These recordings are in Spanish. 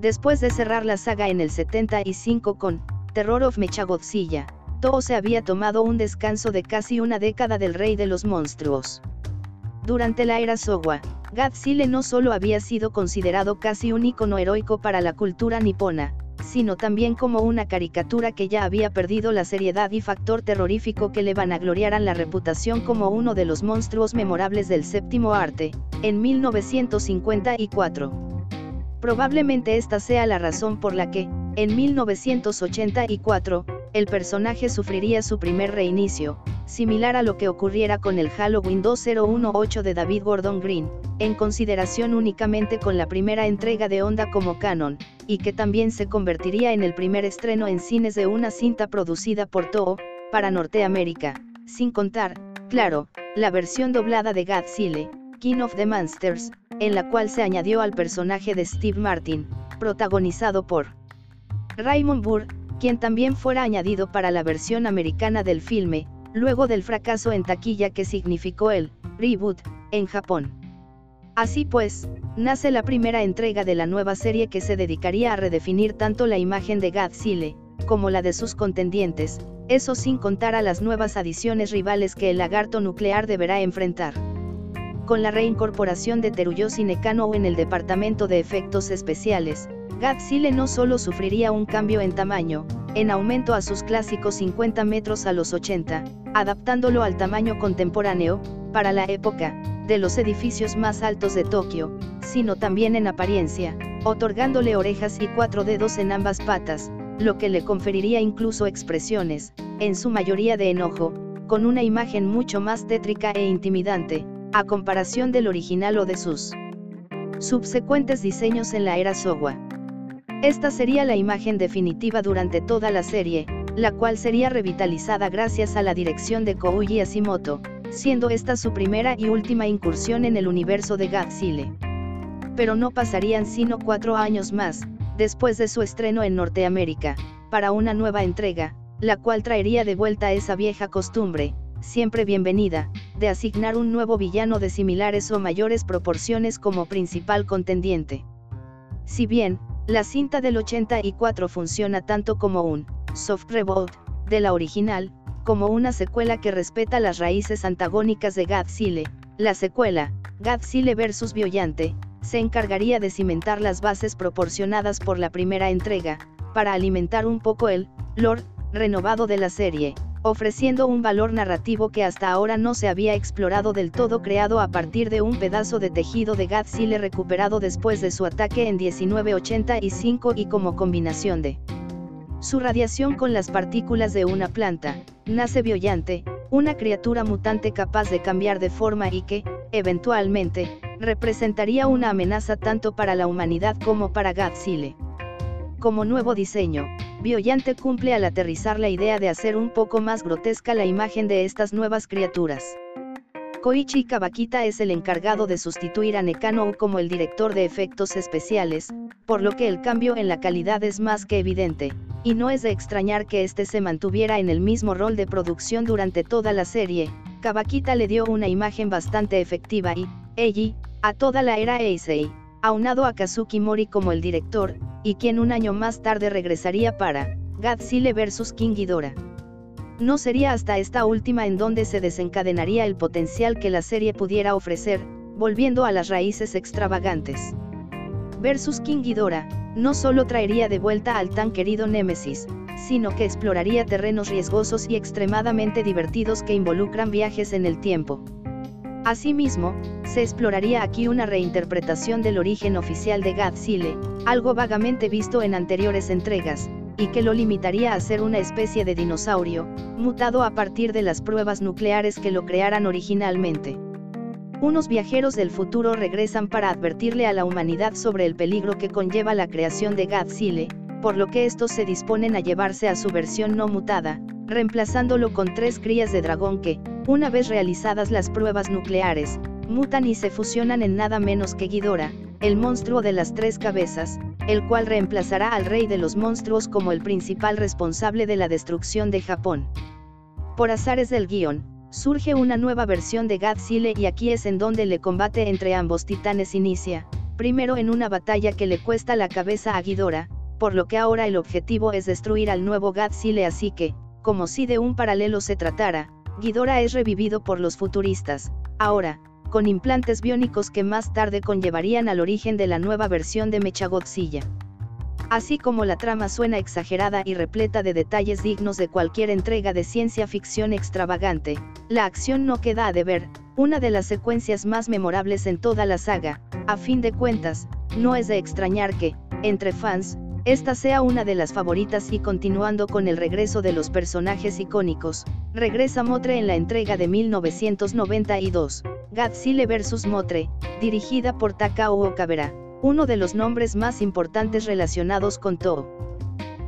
Después de cerrar la saga en el 75 con Terror of Mechagodzilla, Toho se había tomado un descanso de casi una década del rey de los monstruos. Durante la era Showa, Godzilla no solo había sido considerado casi un icono heroico para la cultura nipona, sino también como una caricatura que ya había perdido la seriedad y factor terrorífico que le vanagloriaran la reputación como uno de los monstruos memorables del séptimo arte, en 1954. Probablemente esta sea la razón por la que, en 1984, el personaje sufriría su primer reinicio, similar a lo que ocurriera con el Halloween 2018 de David Gordon Green, en consideración únicamente con la primera entrega de Onda como canon, y que también se convertiría en el primer estreno en cines de una cinta producida por Toho, para Norteamérica, sin contar, claro, la versión doblada de Godzilla, King of the Monsters, en la cual se añadió al personaje de Steve Martin, protagonizado por Raymond Burr, quien también fuera añadido para la versión americana del filme, luego del fracaso en taquilla que significó el reboot en Japón. Así pues, nace la primera entrega de la nueva serie que se dedicaría a redefinir tanto la imagen de Godzilla, como la de sus contendientes, eso sin contar a las nuevas adiciones rivales que el lagarto nuclear deberá enfrentar. Con la reincorporación de Teruyoshi Nekano en el departamento de efectos especiales, Godzilla no solo sufriría un cambio en tamaño, en aumento a sus clásicos 50 metros a los 80, adaptándolo al tamaño contemporáneo, para la época, de los edificios más altos de Tokio, sino también en apariencia, otorgándole orejas y cuatro dedos en ambas patas, lo que le conferiría incluso expresiones, en su mayoría de enojo, con una imagen mucho más tétrica e intimidante, a comparación del original o de sus subsecuentes diseños en la era Showa. Esta sería la imagen definitiva durante toda la serie, la cual sería revitalizada gracias a la dirección de Kouji Asimoto, siendo esta su primera y última incursión en el universo de Godzilla. Pero no pasarían sino cuatro años más, después de su estreno en Norteamérica, para una nueva entrega, la cual traería de vuelta esa vieja costumbre, siempre bienvenida, de asignar un nuevo villano de similares o mayores proporciones como principal contendiente. Si bien, la cinta del 84 funciona tanto como un soft reboot de la original, como una secuela que respeta las raíces antagónicas de Godzilla. La secuela, Godzilla vs. Biollante, se encargaría de cimentar las bases proporcionadas por la primera entrega, para alimentar un poco el lore renovado de la serie, ofreciendo un valor narrativo que hasta ahora no se había explorado del todo creado a partir de un pedazo de tejido de Godzilla recuperado después de su ataque en 1985 y como combinación de su radiación con las partículas de una planta, nace Biollante, una criatura mutante capaz de cambiar de forma y que, eventualmente, representaría una amenaza tanto para la humanidad como para Godzilla. Como nuevo diseño, Biollante cumple al aterrizar la idea de hacer un poco más grotesca la imagen de estas nuevas criaturas. Koichi Kawakita es el encargado de sustituir a Nekano como el director de efectos especiales, por lo que el cambio en la calidad es más que evidente, y no es de extrañar que este se mantuviera en el mismo rol de producción durante toda la serie, Kawakita le dio una imagen bastante efectiva y, Eiji, a toda la era Eisei, aunado a Kazuki Mori como el director, y quien un año más tarde regresaría para Godzilla vs. King Ghidorah. No sería hasta esta última en donde se desencadenaría el potencial que la serie pudiera ofrecer, volviendo a las raíces extravagantes. Versus King Ghidorah, no solo traería de vuelta al tan querido Némesis, sino que exploraría terrenos riesgosos y extremadamente divertidos que involucran viajes en el tiempo. Asimismo, se exploraría aquí una reinterpretación del origen oficial de Godzilla, algo vagamente visto en anteriores entregas, y que lo limitaría a ser una especie de dinosaurio, mutado a partir de las pruebas nucleares que lo crearan originalmente. Unos viajeros del futuro regresan para advertirle a la humanidad sobre el peligro que conlleva la creación de Godzilla, por lo que estos se disponen a llevarse a su versión no mutada, reemplazándolo con tres crías de dragón que, una vez realizadas las pruebas nucleares, mutan y se fusionan en nada menos que Ghidorah, el monstruo de las tres cabezas, el cual reemplazará al rey de los monstruos como el principal responsable de la destrucción de Japón. Por azares del guion, surge una nueva versión de Godzilla y aquí es en donde el combate entre ambos titanes inicia, primero en una batalla que le cuesta la cabeza a Ghidorah, por lo que ahora el objetivo es destruir al nuevo Godzilla así que, como si de un paralelo se tratara, Ghidorah es revivido por los futuristas, ahora, con implantes biónicos que más tarde conllevarían al origen de la nueva versión de Mechagodzilla. Así como la trama suena exagerada y repleta de detalles dignos de cualquier entrega de ciencia ficción extravagante, la acción no queda a deber, una de las secuencias más memorables en toda la saga, a fin de cuentas, no es de extrañar que, entre fans, esta sea una de las favoritas y continuando con el regreso de los personajes icónicos, regresa Motre en la entrega de 1992, Godzilla vs. Motre, dirigida por Takao Okabera uno de los nombres más importantes relacionados con Toho.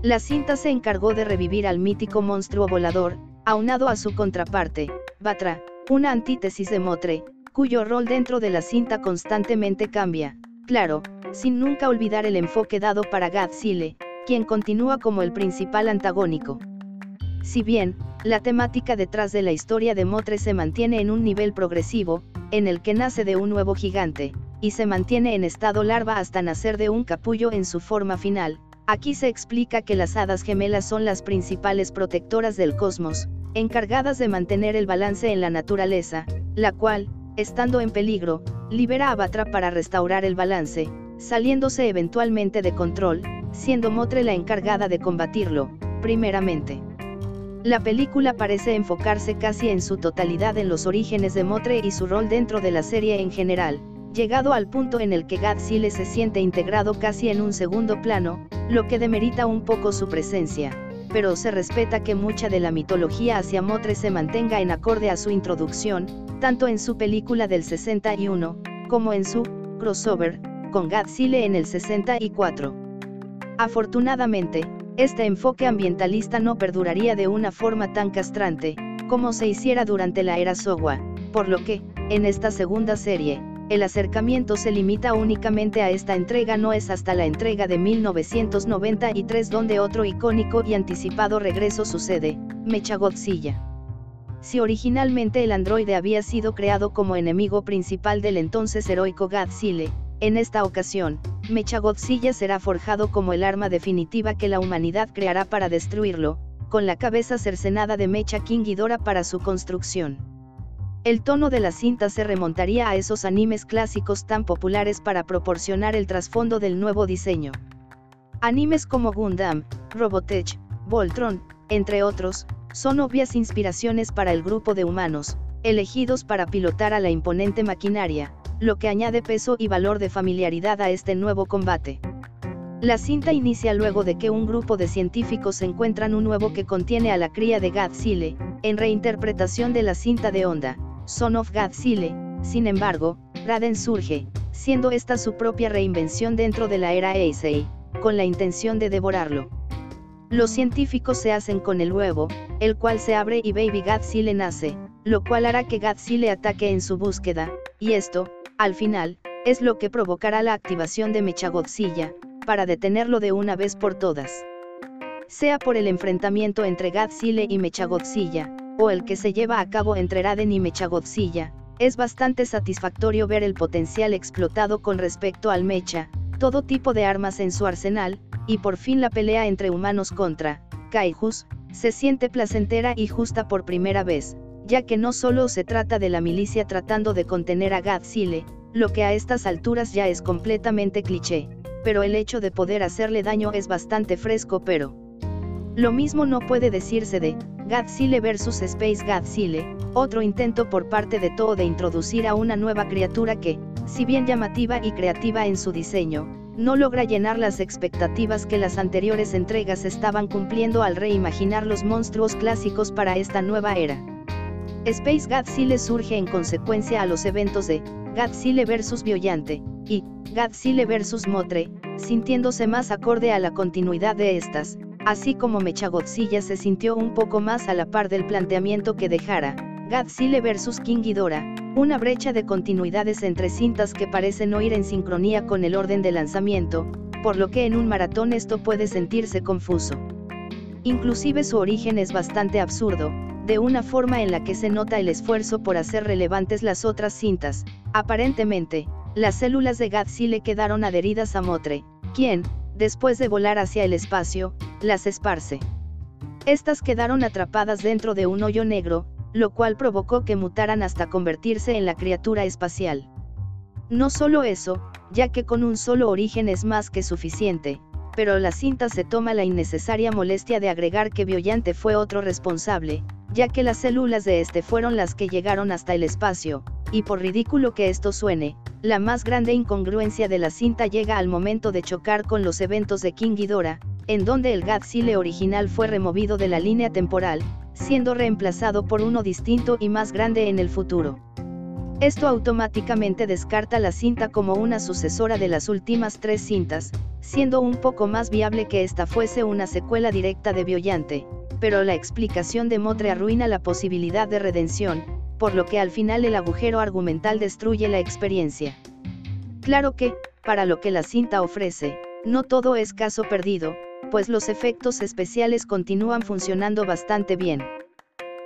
La cinta se encargó de revivir al mítico monstruo volador, aunado a su contraparte, Batra, una antítesis de Motre, cuyo rol dentro de la cinta constantemente cambia, claro, sin nunca olvidar el enfoque dado para Godzilla, quien continúa como el principal antagónico. Si bien, la temática detrás de la historia de Motre se mantiene en un nivel progresivo, en el que nace de un nuevo gigante, y se mantiene en estado larva hasta nacer de un capullo en su forma final. Aquí se explica que las hadas gemelas son las principales protectoras del cosmos, encargadas de mantener el balance en la naturaleza, la cual, estando en peligro, libera a Batra para restaurar el balance, saliéndose eventualmente de control, siendo Motre la encargada de combatirlo, primeramente. La película parece enfocarse casi en su totalidad en los orígenes de Motre y su rol dentro de la serie en general, llegado al punto en el que Godzilla se siente integrado casi en un segundo plano, lo que demerita un poco su presencia, pero se respeta que mucha de la mitología hacia Motre se mantenga en acorde a su introducción, tanto en su película del 61, como en su crossover, con Godzilla en el 64. Afortunadamente, este enfoque ambientalista no perduraría de una forma tan castrante, como se hiciera durante la era Showa, por lo que, en esta segunda serie, el acercamiento se limita únicamente a esta entrega no es hasta la entrega de 1993 donde otro icónico y anticipado regreso sucede, Mechagodzilla. Si originalmente el androide había sido creado como enemigo principal del entonces heroico Godzilla, en esta ocasión, Mechagodzilla será forjado como el arma definitiva que la humanidad creará para destruirlo, con la cabeza cercenada de Mecha King Ghidorah para su construcción. El tono de la cinta se remontaría a esos animes clásicos tan populares para proporcionar el trasfondo del nuevo diseño. Animes como Gundam, Robotech, Voltron, entre otros, son obvias inspiraciones para el grupo de humanos, elegidos para pilotar a la imponente maquinaria, lo que añade peso y valor de familiaridad a este nuevo combate. La cinta inicia luego de que un grupo de científicos encuentran un nuevo que contiene a la cría de Godzilla, en reinterpretación de la cinta de Onda, Son of Godzilla, sin embargo, Raden surge, siendo esta su propia reinvención dentro de la era Eisei, con la intención de devorarlo. Los científicos se hacen con el huevo, el cual se abre y Baby Godzilla nace, lo cual hará que Godzilla ataque en su búsqueda, y esto, al final, es lo que provocará la activación de Mechagodzilla, para detenerlo de una vez por todas. Sea por el enfrentamiento entre Godzilla y Mechagodzilla, el que se lleva a cabo entre Raden y Mechagodzilla, es bastante satisfactorio ver el potencial explotado con respecto al Mecha, todo tipo de armas en su arsenal, y por fin la pelea entre humanos contra Kaijus, se siente placentera y justa por primera vez, ya que no solo se trata de la milicia tratando de contener a Godzilla, lo que a estas alturas ya es completamente cliché, pero el hecho de poder hacerle daño es bastante fresco pero... Lo mismo no puede decirse de Godzilla vs Space Godzilla, otro intento por parte de Toho de introducir a una nueva criatura que, si bien llamativa y creativa en su diseño, no logra llenar las expectativas que las anteriores entregas estaban cumpliendo al reimaginar los monstruos clásicos para esta nueva era. Space Godzilla surge en consecuencia a los eventos de Godzilla vs Biollante y Godzilla vs Motre, sintiéndose más acorde a la continuidad de estas, así como Mechagodzilla se sintió un poco más a la par del planteamiento que dejara, Godzilla vs King Ghidorah, una brecha de continuidades entre cintas que parecen no ir en sincronía con el orden de lanzamiento, por lo que en un maratón esto puede sentirse confuso. Inclusive su origen es bastante absurdo, de una forma en la que se nota el esfuerzo por hacer relevantes las otras cintas, aparentemente, las células de Godzilla quedaron adheridas a Motre, quien, después de volar hacia el espacio, las esparce. Estas quedaron atrapadas dentro de un hoyo negro, lo cual provocó que mutaran hasta convertirse en la criatura espacial. No solo eso, ya que con un solo origen es más que suficiente, pero la cinta se toma la innecesaria molestia de agregar que Biollante fue otro responsable, ya que las células de este fueron las que llegaron hasta el espacio, y por ridículo que esto suene, la más grande incongruencia de la cinta llega al momento de chocar con los eventos de King Ghidorah, en donde el Godzilla original fue removido de la línea temporal, siendo reemplazado por uno distinto y más grande en el futuro. Esto automáticamente descarta la cinta como una sucesora de las últimas tres cintas, siendo un poco más viable que esta fuese una secuela directa de Biollante, pero la explicación de Motre arruina la posibilidad de redención, por lo que al final el agujero argumental destruye la experiencia. Claro que, para lo que la cinta ofrece, no todo es caso perdido, pues los efectos especiales continúan funcionando bastante bien.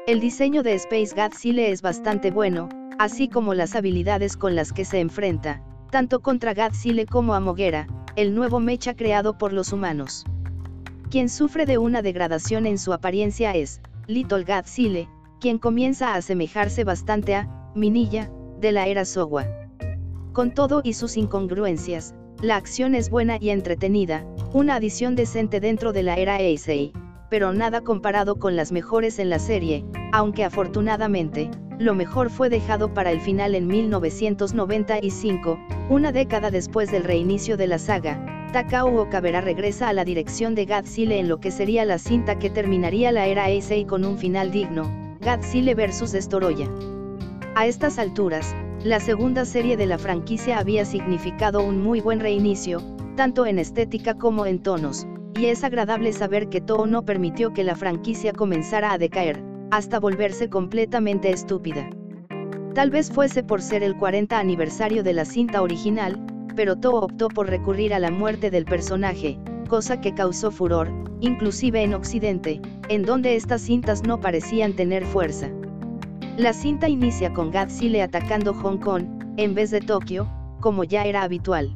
El diseño de Space Godzilla es bastante bueno, así como las habilidades con las que se enfrenta, tanto contra Godzilla como a Moguera, el nuevo mecha creado por los humanos. Quien sufre de una degradación en su apariencia es, Little Godzilla, quien comienza a asemejarse bastante a, Minilla, de la era Sowa. Con todo y sus incongruencias, la acción es buena y entretenida, una adición decente dentro de la era Eisei, pero nada comparado con las mejores en la serie, aunque afortunadamente, lo mejor fue dejado para el final en 1995, una década después del reinicio de la saga. Takao Okabera regresa a la dirección de Godzilla en lo que sería la cinta que terminaría la era Eisei con un final digno, Godzilla vs Destoroya. A estas alturas, la segunda serie de la franquicia había significado un muy buen reinicio, tanto en estética como en tonos, y es agradable saber que Toho no permitió que la franquicia comenzara a decaer hasta volverse completamente estúpida. Tal vez fuese por ser el 40 aniversario de la cinta original, pero Toho optó por recurrir a la muerte del personaje, cosa que causó furor, inclusive en Occidente, en donde estas cintas no parecían tener fuerza. La cinta inicia con Godzilla atacando Hong Kong, en vez de Tokio, como ya era habitual.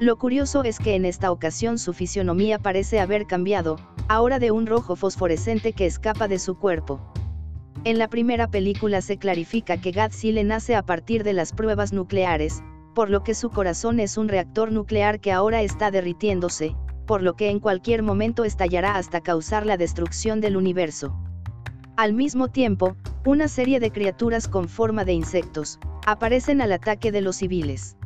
Lo curioso es que en esta ocasión su fisionomía parece haber cambiado, ahora de un rojo fosforescente que escapa de su cuerpo. En la primera película se clarifica que Godzilla nace a partir de las pruebas nucleares, por lo que su corazón es un reactor nuclear que ahora está derritiéndose, por lo que en cualquier momento estallará hasta causar la destrucción del universo. Al mismo tiempo, una serie de criaturas con forma de insectos, aparecen al ataque de los civiles.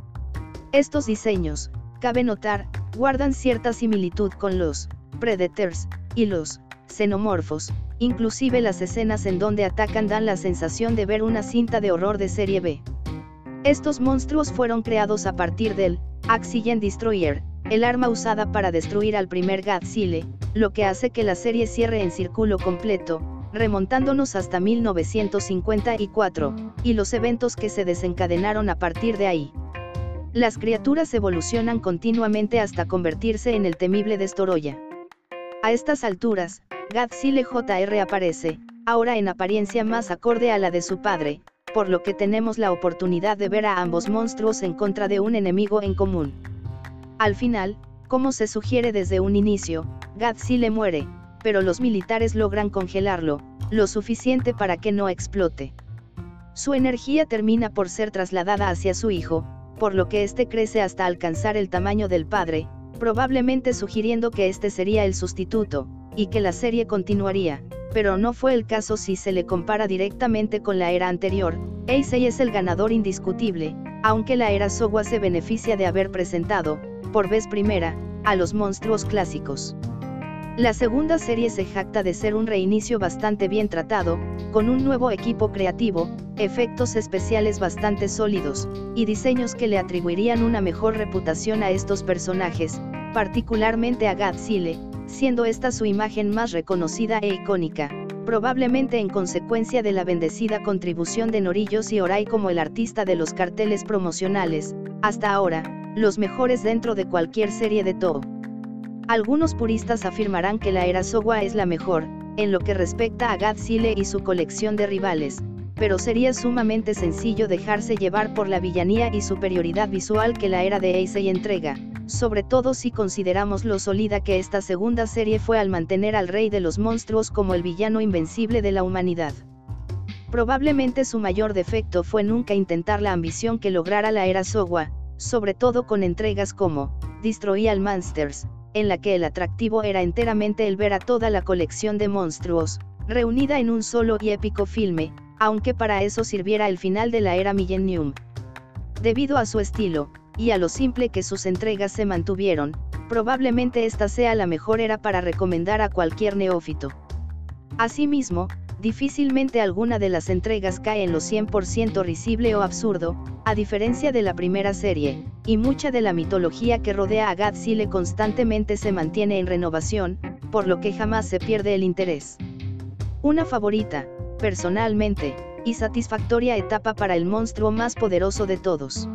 Estos diseños, cabe notar, guardan cierta similitud con los Predators, y los xenomorfos, inclusive las escenas en donde atacan dan la sensación de ver una cinta de horror de serie B. Estos monstruos fueron creados a partir del Oxygen Destroyer, el arma usada para destruir al primer Godzilla, lo que hace que la serie cierre en círculo completo, remontándonos hasta 1954, y los eventos que se desencadenaron a partir de ahí. Las criaturas evolucionan continuamente hasta convertirse en el temible Destoroya. A estas alturas, Godzilla JR aparece, ahora en apariencia más acorde a la de su padre, por lo que tenemos la oportunidad de ver a ambos monstruos en contra de un enemigo en común. Al final, como se sugiere desde un inicio, Godzilla muere, pero los militares logran congelarlo, lo suficiente para que no explote. Su energía termina por ser trasladada hacia su hijo, por lo que éste crece hasta alcanzar el tamaño del padre, probablemente sugiriendo que este sería el sustituto, y que la serie continuaría, pero no fue el caso si se le compara directamente con la era anterior, Eisei es el ganador indiscutible, aunque la era Sowa se beneficia de haber presentado, por vez primera, a los monstruos clásicos. La segunda serie se jacta de ser un reinicio bastante bien tratado, con un nuevo equipo creativo, efectos especiales bastante sólidos, y diseños que le atribuirían una mejor reputación a estos personajes, particularmente a Godzilla, siendo esta su imagen más reconocida e icónica, probablemente en consecuencia de la bendecida contribución de Norillos y Orai como el artista de los carteles promocionales, hasta ahora, los mejores dentro de cualquier serie de Toho. Algunos puristas afirmarán que la era Sowa es la mejor, en lo que respecta a Godzilla y su colección de rivales, pero sería sumamente sencillo dejarse llevar por la villanía y superioridad visual que la era de Heisei entrega, sobre todo si consideramos lo sólida que esta segunda serie fue al mantener al rey de los monstruos como el villano invencible de la humanidad. Probablemente su mayor defecto fue nunca intentar la ambición que lograra la era Sowa, sobre todo con entregas como Destroy All Monsters, en la que el atractivo era enteramente el ver a toda la colección de monstruos, reunida en un solo y épico filme, aunque para eso sirviera el final de la era Millennium. Debido a su estilo, y a lo simple que sus entregas se mantuvieron, probablemente esta sea la mejor era para recomendar a cualquier neófito. Asimismo, difícilmente alguna de las entregas cae en lo 100% risible o absurdo, a diferencia de la primera serie, y mucha de la mitología que rodea a Godzilla constantemente se mantiene en renovación, por lo que jamás se pierde el interés. Una favorita, personalmente, y satisfactoria etapa para el monstruo más poderoso de todos.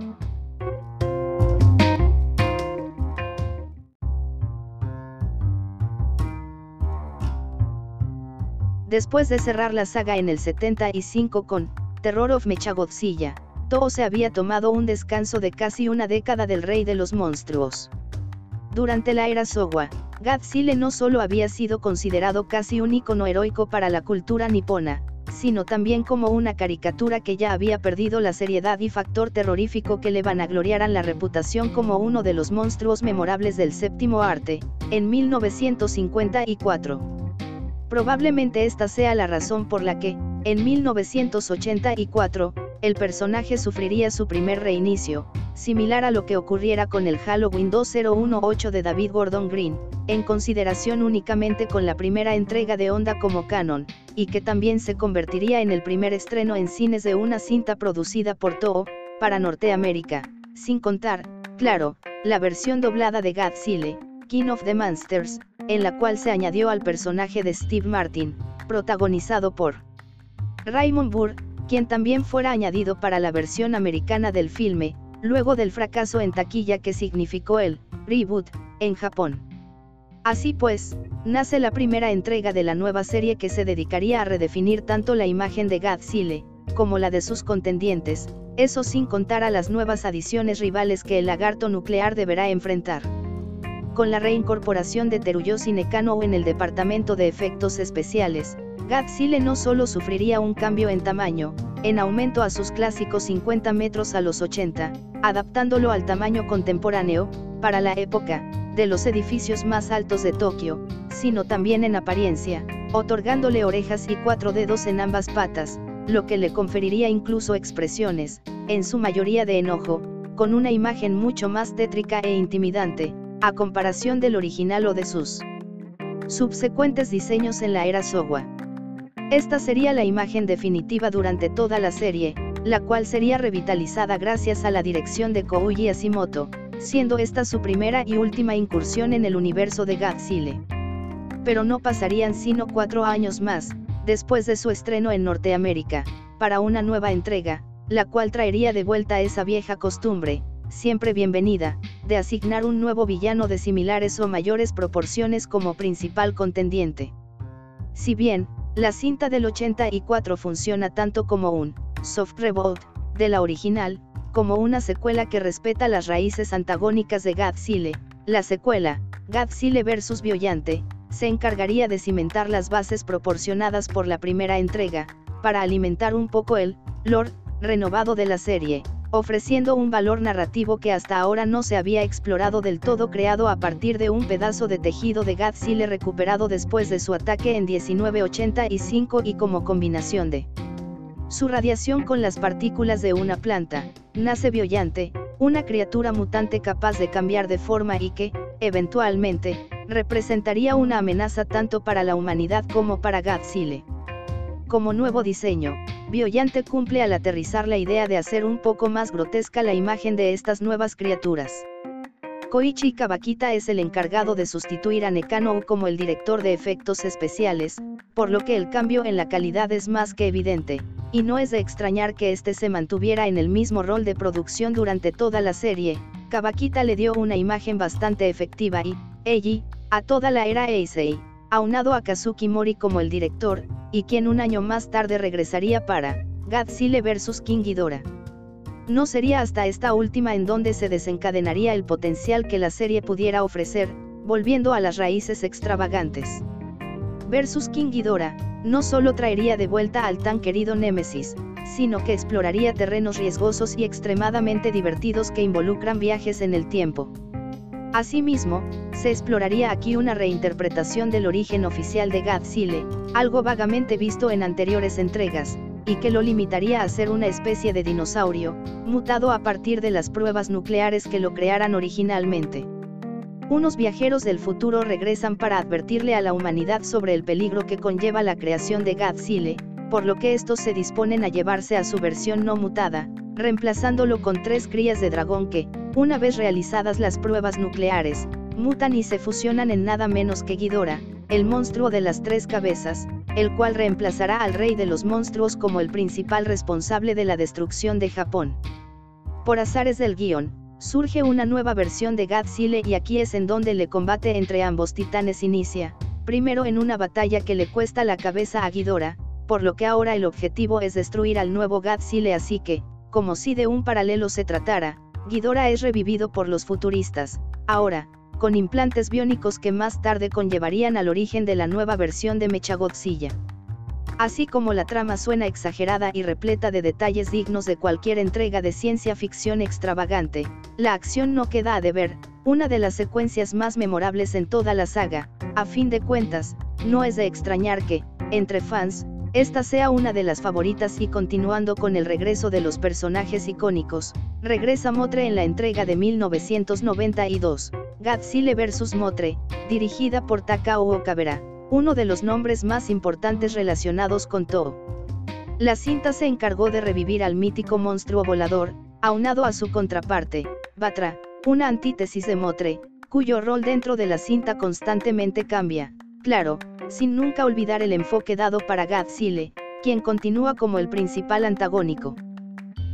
Después de cerrar la saga en el 75 con Terror of Mechagodzilla, Toho se había tomado un descanso de casi una década del rey de los monstruos. Durante la era Sowa, Godzilla no solo había sido considerado casi un icono heroico para la cultura nipona, sino también como una caricatura que ya había perdido la seriedad y factor terrorífico que le vanagloriaran la reputación como uno de los monstruos memorables del séptimo arte, en 1954. Probablemente esta sea la razón por la que, en 1984, el personaje sufriría su primer reinicio, similar a lo que ocurriera con el Halloween 2018 de David Gordon Green, en consideración únicamente con la primera entrega de Onda como canon, y que también se convertiría en el primer estreno en cines de una cinta producida por Toho, para Norteamérica, sin contar, claro, la versión doblada de Godzilla, King of the Monsters, en la cual se añadió al personaje de Steve Martin, protagonizado por Raymond Burr, quien también fuera añadido para la versión americana del filme, luego del fracaso en taquilla que significó el reboot en Japón. Así pues, nace la primera entrega de la nueva serie que se dedicaría a redefinir tanto la imagen de Godzilla, como la de sus contendientes, eso sin contar a las nuevas adiciones rivales que el lagarto nuclear deberá enfrentar con la reincorporación de Teruyoshi Nekano en el departamento de efectos especiales, Godzilla no solo sufriría un cambio en tamaño, en aumento a sus clásicos 50 metros a los 80, adaptándolo al tamaño contemporáneo, para la época, de los edificios más altos de Tokio, sino también en apariencia, otorgándole orejas y cuatro dedos en ambas patas, lo que le conferiría incluso expresiones, en su mayoría de enojo, con una imagen mucho más tétrica e intimidante, a comparación del original o de sus subsecuentes diseños en la era Showa. Esta sería la imagen definitiva durante toda la serie, la cual sería revitalizada gracias a la dirección de Kouji Asimoto, siendo esta su primera y última incursión en el universo de Godzilla. Pero no pasarían sino cuatro años más, después de su estreno en Norteamérica, para una nueva entrega, la cual traería de vuelta esa vieja costumbre, siempre bienvenida, de asignar un nuevo villano de similares o mayores proporciones como principal contendiente. Si bien, la cinta del 84 funciona tanto como un soft reboot de la original, como una secuela que respeta las raíces antagónicas de Godzilla, la secuela, Godzilla vs. Biollante, se encargaría de cimentar las bases proporcionadas por la primera entrega, para alimentar un poco el lore renovado de la serie, ofreciendo un valor narrativo que hasta ahora no se había explorado del todo creado a partir de un pedazo de tejido de Godzilla recuperado después de su ataque en 1985 y como combinación de su radiación con las partículas de una planta, nace Biollante, una criatura mutante capaz de cambiar de forma y que, eventualmente, representaría una amenaza tanto para la humanidad como para Godzilla. Como nuevo diseño, Biollante cumple al aterrizar la idea de hacer un poco más grotesca la imagen de estas nuevas criaturas. Koichi Kawakita es el encargado de sustituir a Nekano como el director de efectos especiales, por lo que el cambio en la calidad es más que evidente, y no es de extrañar que este se mantuviera en el mismo rol de producción durante toda la serie, Kawakita le dio una imagen bastante efectiva y, Eiji, a toda la era Eisei aunado a Kazuki Mori como el director, y quien un año más tarde regresaría para Godzilla vs King Ghidorah. No sería hasta esta última en donde se desencadenaría el potencial que la serie pudiera ofrecer, volviendo a las raíces extravagantes. Versus King Ghidorah, no solo traería de vuelta al tan querido Némesis, sino que exploraría terrenos riesgosos y extremadamente divertidos que involucran viajes en el tiempo. Asimismo, se exploraría aquí una reinterpretación del origen oficial de Godzilla, algo vagamente visto en anteriores entregas, y que lo limitaría a ser una especie de dinosaurio, mutado a partir de las pruebas nucleares que lo crearan originalmente. Unos viajeros del futuro regresan para advertirle a la humanidad sobre el peligro que conlleva la creación de Godzilla, por lo que estos se disponen a llevarse a su versión no mutada, reemplazándolo con tres crías de dragón que, una vez realizadas las pruebas nucleares, mutan y se fusionan en nada menos que Ghidorah, el monstruo de las tres cabezas, el cual reemplazará al rey de los monstruos como el principal responsable de la destrucción de Japón. Por azares del guion, surge una nueva versión de Godzilla y aquí es en donde el combate entre ambos titanes inicia, primero en una batalla que le cuesta la cabeza a Ghidorah, por lo que ahora el objetivo es destruir al nuevo Godzilla así que, como si de un paralelo se tratara, Ghidorah es revivido por los futuristas, ahora, con implantes biónicos que más tarde conllevarían al origen de la nueva versión de Mechagodzilla. Así como la trama suena exagerada y repleta de detalles dignos de cualquier entrega de ciencia ficción extravagante, la acción no queda a deber, una de las secuencias más memorables en toda la saga, a fin de cuentas, no es de extrañar que, entre fans, esta sea una de las favoritas y continuando con el regreso de los personajes icónicos, regresa Motre en la entrega de 1992, Godzilla vs. Motre, dirigida por Takao Okabera, uno de los nombres más importantes relacionados con Toho. La cinta se encargó de revivir al mítico monstruo volador, aunado a su contraparte, Batra, una antítesis de Motre, cuyo rol dentro de la cinta constantemente cambia, claro, sin nunca olvidar el enfoque dado para Godzilla, quien continúa como el principal antagónico.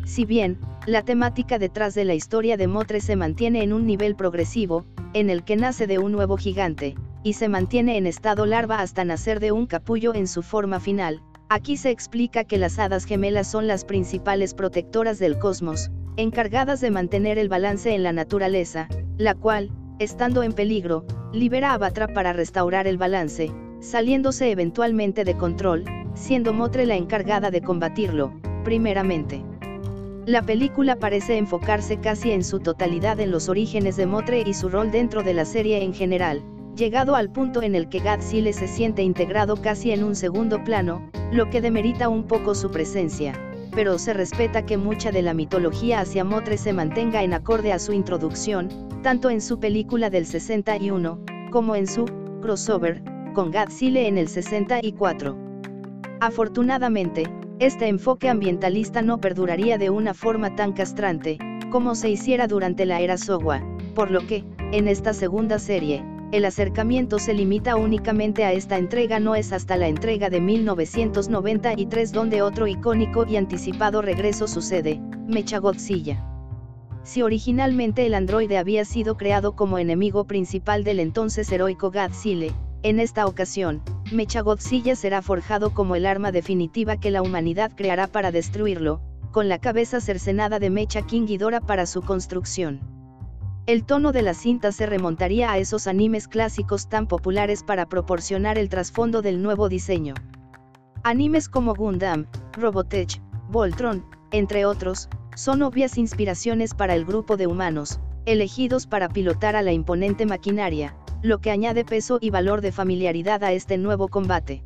Si bien, la temática detrás de la historia de Motre se mantiene en un nivel progresivo, en el que nace de un nuevo gigante, y se mantiene en estado larva hasta nacer de un capullo en su forma final, aquí se explica que las hadas gemelas son las principales protectoras del cosmos, encargadas de mantener el balance en la naturaleza, la cual, estando en peligro, libera a Batra para restaurar el balance, saliéndose eventualmente de control, siendo Motre la encargada de combatirlo, primeramente. La película parece enfocarse casi en su totalidad en los orígenes de Motre y su rol dentro de la serie en general, llegado al punto en el que Godzilla se siente integrado casi en un segundo plano, lo que demerita un poco su presencia, pero se respeta que mucha de la mitología hacia Motre se mantenga en acorde a su introducción, tanto en su película del 61, como en su crossover, con Godzilla en el 64. Afortunadamente, este enfoque ambientalista no perduraría de una forma tan castrante, como se hiciera durante la era Showa, por lo que, en esta segunda serie, el acercamiento se limita únicamente a esta entrega no es hasta la entrega de 1993 donde otro icónico y anticipado regreso sucede, Mechagodzilla. Si originalmente el androide había sido creado como enemigo principal del entonces heroico Godzilla, en esta ocasión, Mechagodzilla será forjado como el arma definitiva que la humanidad creará para destruirlo, con la cabeza cercenada de Mecha King Ghidorah para su construcción. El tono de la cinta se remontaría a esos animes clásicos tan populares para proporcionar el trasfondo del nuevo diseño. Animes como Gundam, Robotech, Voltron, entre otros, son obvias inspiraciones para el grupo de humanos, elegidos para pilotar a la imponente maquinaria, lo que añade peso y valor de familiaridad a este nuevo combate.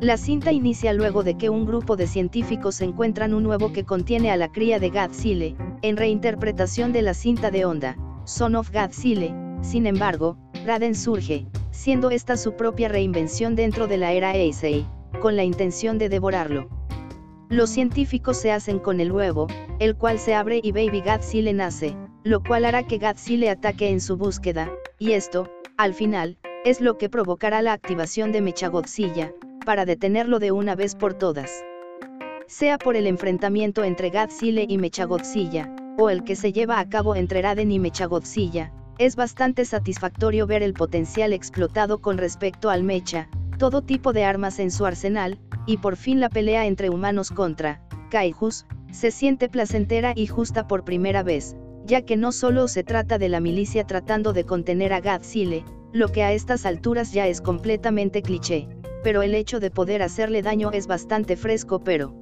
La cinta inicia luego de que un grupo de científicos encuentran un nuevo que contiene a la cría de Godzilla, en reinterpretación de la cinta de Onda, Son of Godzilla, sin embargo, Raden surge, siendo esta su propia reinvención dentro de la era Eisei, con la intención de devorarlo. Los científicos se hacen con el huevo, el cual se abre y Baby Godzilla nace, lo cual hará que Godzilla ataque en su búsqueda, y esto, al final, es lo que provocará la activación de Mechagodzilla, para detenerlo de una vez por todas. Sea por el enfrentamiento entre Godzilla y Mechagodzilla, o el que se lleva a cabo entre Raden y Mechagodzilla, es bastante satisfactorio ver el potencial explotado con respecto al Mecha, todo tipo de armas en su arsenal, y por fin la pelea entre humanos contra Kaijus, se siente placentera y justa por primera vez, ya que no solo se trata de la milicia tratando de contener a Godzilla, lo que a estas alturas ya es completamente cliché, pero el hecho de poder hacerle daño es bastante fresco pero...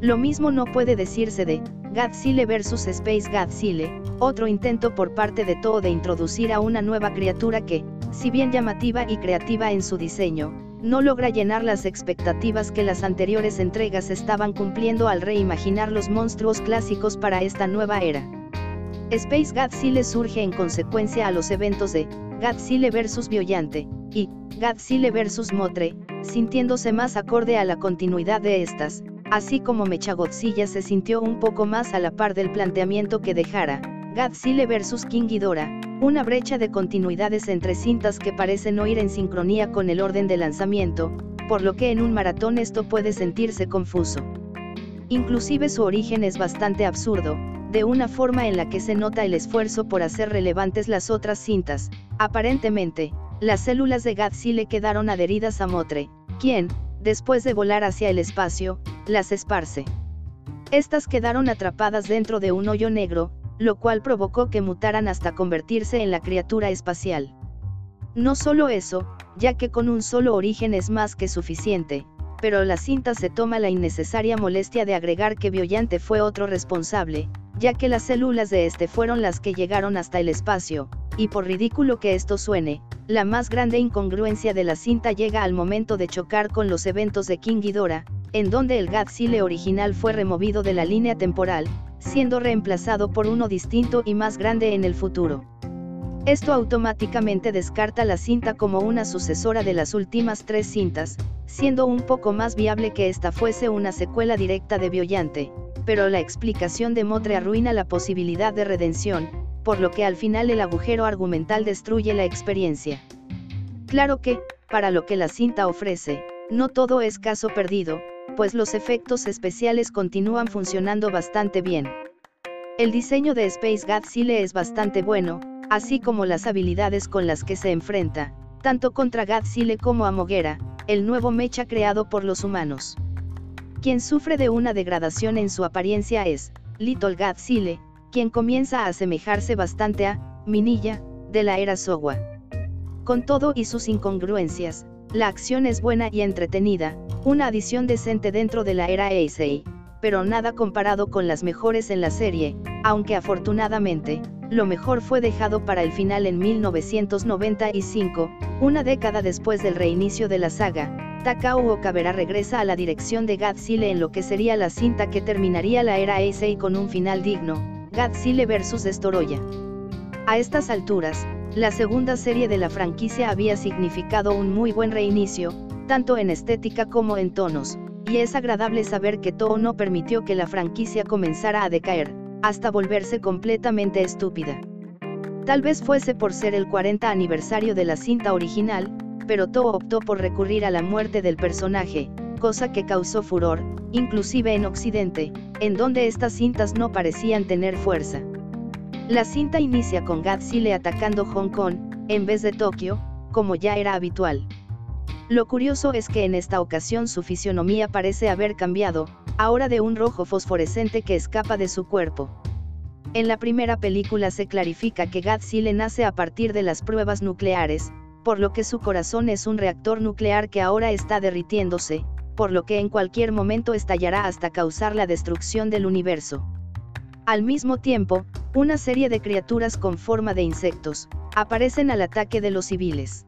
Lo mismo no puede decirse de Godzilla vs Space Godzilla, otro intento por parte de Toho de introducir a una nueva criatura que, si bien llamativa y creativa en su diseño, no logra llenar las expectativas que las anteriores entregas estaban cumpliendo al reimaginar los monstruos clásicos para esta nueva era. Space Godzilla surge en consecuencia a los eventos de Godzilla vs Biollante y Godzilla vs Motre, sintiéndose más acorde a la continuidad de estas, así como Mechagodzilla se sintió un poco más a la par del planteamiento que dejara Godzilla vs King Ghidorah, una brecha de continuidades entre cintas que parecen no ir en sincronía con el orden de lanzamiento, por lo que en un maratón esto puede sentirse confuso. Inclusive su origen es bastante absurdo, de una forma en la que se nota el esfuerzo por hacer relevantes las otras cintas, aparentemente, las células de Godzilla quedaron adheridas a Motre, quien, después de volar hacia el espacio, las esparce. Estas quedaron atrapadas dentro de un hoyo negro, lo cual provocó que mutaran hasta convertirse en la criatura espacial. No solo eso, ya que con un solo origen es más que suficiente, pero la cinta se toma la innecesaria molestia de agregar que Biollante fue otro responsable, ya que las células de este fueron las que llegaron hasta el espacio, y por ridículo que esto suene, la más grande incongruencia de la cinta llega al momento de chocar con los eventos de King Ghidorah, en donde el Godzilla original fue removido de la línea temporal, siendo reemplazado por uno distinto y más grande en el futuro. Esto automáticamente descarta la cinta como una sucesora de las últimas tres cintas, siendo un poco más viable que esta fuese una secuela directa de Biollante, pero la explicación de Motre arruina la posibilidad de redención, por lo que al final el agujero argumental destruye la experiencia. Claro que, para lo que la cinta ofrece, no todo es caso perdido, pues los efectos especiales continúan funcionando bastante bien. El diseño de Space Godzilla es bastante bueno, así como las habilidades con las que se enfrenta, tanto contra Godzilla como a Moguera, el nuevo mecha creado por los humanos. Quien sufre de una degradación en su apariencia es, Little Godzilla, quien comienza a asemejarse bastante a, Minilla, de la era Sowa. Con todo y sus incongruencias, la acción es buena y entretenida, una adición decente dentro de la era Eisei, pero nada comparado con las mejores en la serie, aunque afortunadamente, lo mejor fue dejado para el final en 1995, una década después del reinicio de la saga. Takao Okabera regresa a la dirección de Godzilla en lo que sería la cinta que terminaría la era Eisei con un final digno, Godzilla vs Destoroyah. A estas alturas, la segunda serie de la franquicia había significado un muy buen reinicio, tanto en estética como en tonos, y es agradable saber que Toho no permitió que la franquicia comenzara a decaer, hasta volverse completamente estúpida. Tal vez fuese por ser el 40 aniversario de la cinta original, pero Toho optó por recurrir a la muerte del personaje, cosa que causó furor, inclusive en Occidente, en donde estas cintas no parecían tener fuerza. La cinta inicia con Godzilla atacando Hong Kong, en vez de Tokio, como ya era habitual. Lo curioso es que en esta ocasión su fisionomía parece haber cambiado, ahora de un rojo fosforescente que escapa de su cuerpo. En la primera película se clarifica que Godzilla nace a partir de las pruebas nucleares, por lo que su corazón es un reactor nuclear que ahora está derritiéndose, por lo que en cualquier momento estallará hasta causar la destrucción del universo. Al mismo tiempo, una serie de criaturas con forma de insectos, aparecen al ataque de los civiles.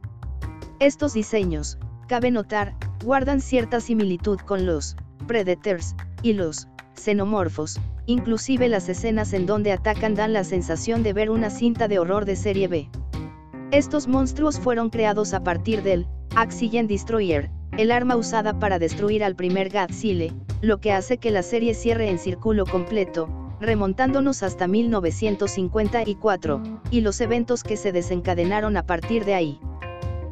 Estos diseños, cabe notar, guardan cierta similitud con los Predators y los xenomorfos, inclusive las escenas en donde atacan dan la sensación de ver una cinta de horror de serie B. Estos monstruos fueron creados a partir del Oxygen Destroyer, el arma usada para destruir al primer Godzilla, lo que hace que la serie cierre en círculo completo, remontándonos hasta 1954, y los eventos que se desencadenaron a partir de ahí.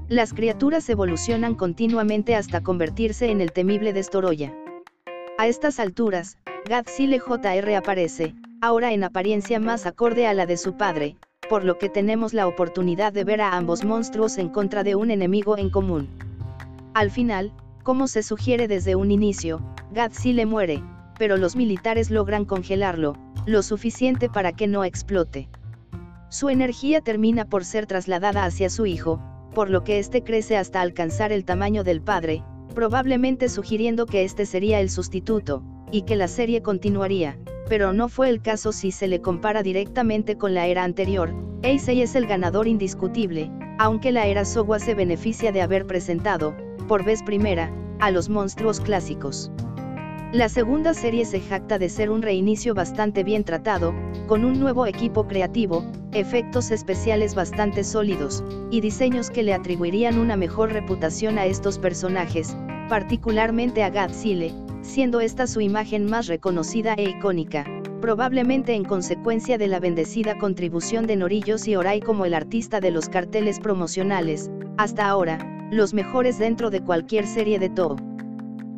Las criaturas evolucionan continuamente hasta convertirse en el temible Destoroya. A estas alturas, Godzilla JR aparece, ahora en apariencia más acorde a la de su padre, por lo que tenemos la oportunidad de ver a ambos monstruos en contra de un enemigo en común. Al final, como se sugiere desde un inicio, Godzilla muere, pero los militares logran congelarlo, lo suficiente para que no explote. Su energía termina por ser trasladada hacia su hijo, por lo que éste crece hasta alcanzar el tamaño del padre, probablemente sugiriendo que este sería el sustituto, y que la serie continuaría, pero no fue el caso si se le compara directamente con la era anterior, Eisei es el ganador indiscutible, aunque la era Sowa se beneficia de haber presentado, por vez primera, a los monstruos clásicos. La segunda serie se jacta de ser un reinicio bastante bien tratado, con un nuevo equipo creativo, efectos especiales bastante sólidos, y diseños que le atribuirían una mejor reputación a estos personajes, particularmente a Godzilla, siendo esta su imagen más reconocida e icónica, probablemente en consecuencia de la bendecida contribución de Norillos y Orai como el artista de los carteles promocionales, hasta ahora, los mejores dentro de cualquier serie de Toho.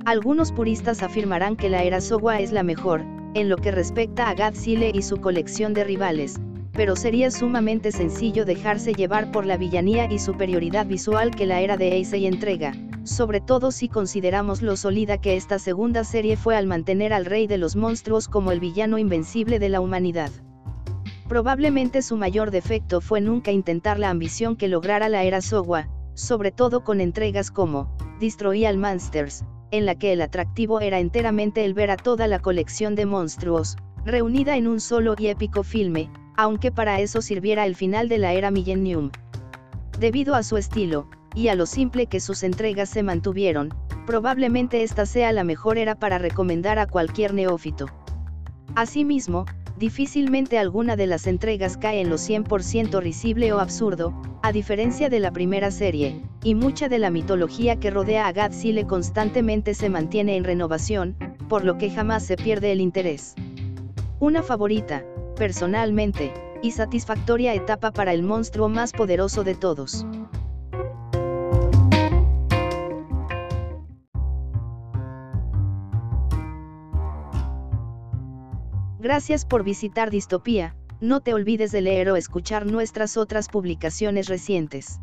Algunos puristas afirmarán que la era Sowa es la mejor, en lo que respecta a Godzilla y su colección de rivales, pero sería sumamente sencillo dejarse llevar por la villanía y superioridad visual que la era de Eisei entrega, sobre todo si consideramos lo sólida que esta segunda serie fue al mantener al rey de los monstruos como el villano invencible de la humanidad. Probablemente su mayor defecto fue nunca intentar la ambición que lograra la era Sowa, sobre todo con entregas como Destroy All Monsters, en la que el atractivo era enteramente el ver a toda la colección de monstruos, reunida en un solo y épico filme, aunque para eso sirviera el final de la era Millennium. Debido a su estilo, y a lo simple que sus entregas se mantuvieron, probablemente esta sea la mejor era para recomendar a cualquier neófito. Asimismo, difícilmente alguna de las entregas cae en lo 100% risible o absurdo, a diferencia de la primera serie, y mucha de la mitología que rodea a Godzilla constantemente se mantiene en renovación, por lo que jamás se pierde el interés. Una favorita, personalmente, y satisfactoria etapa para el monstruo más poderoso de todos. Gracias por visitar Distopía, no te olvides de leer o escuchar nuestras otras publicaciones recientes.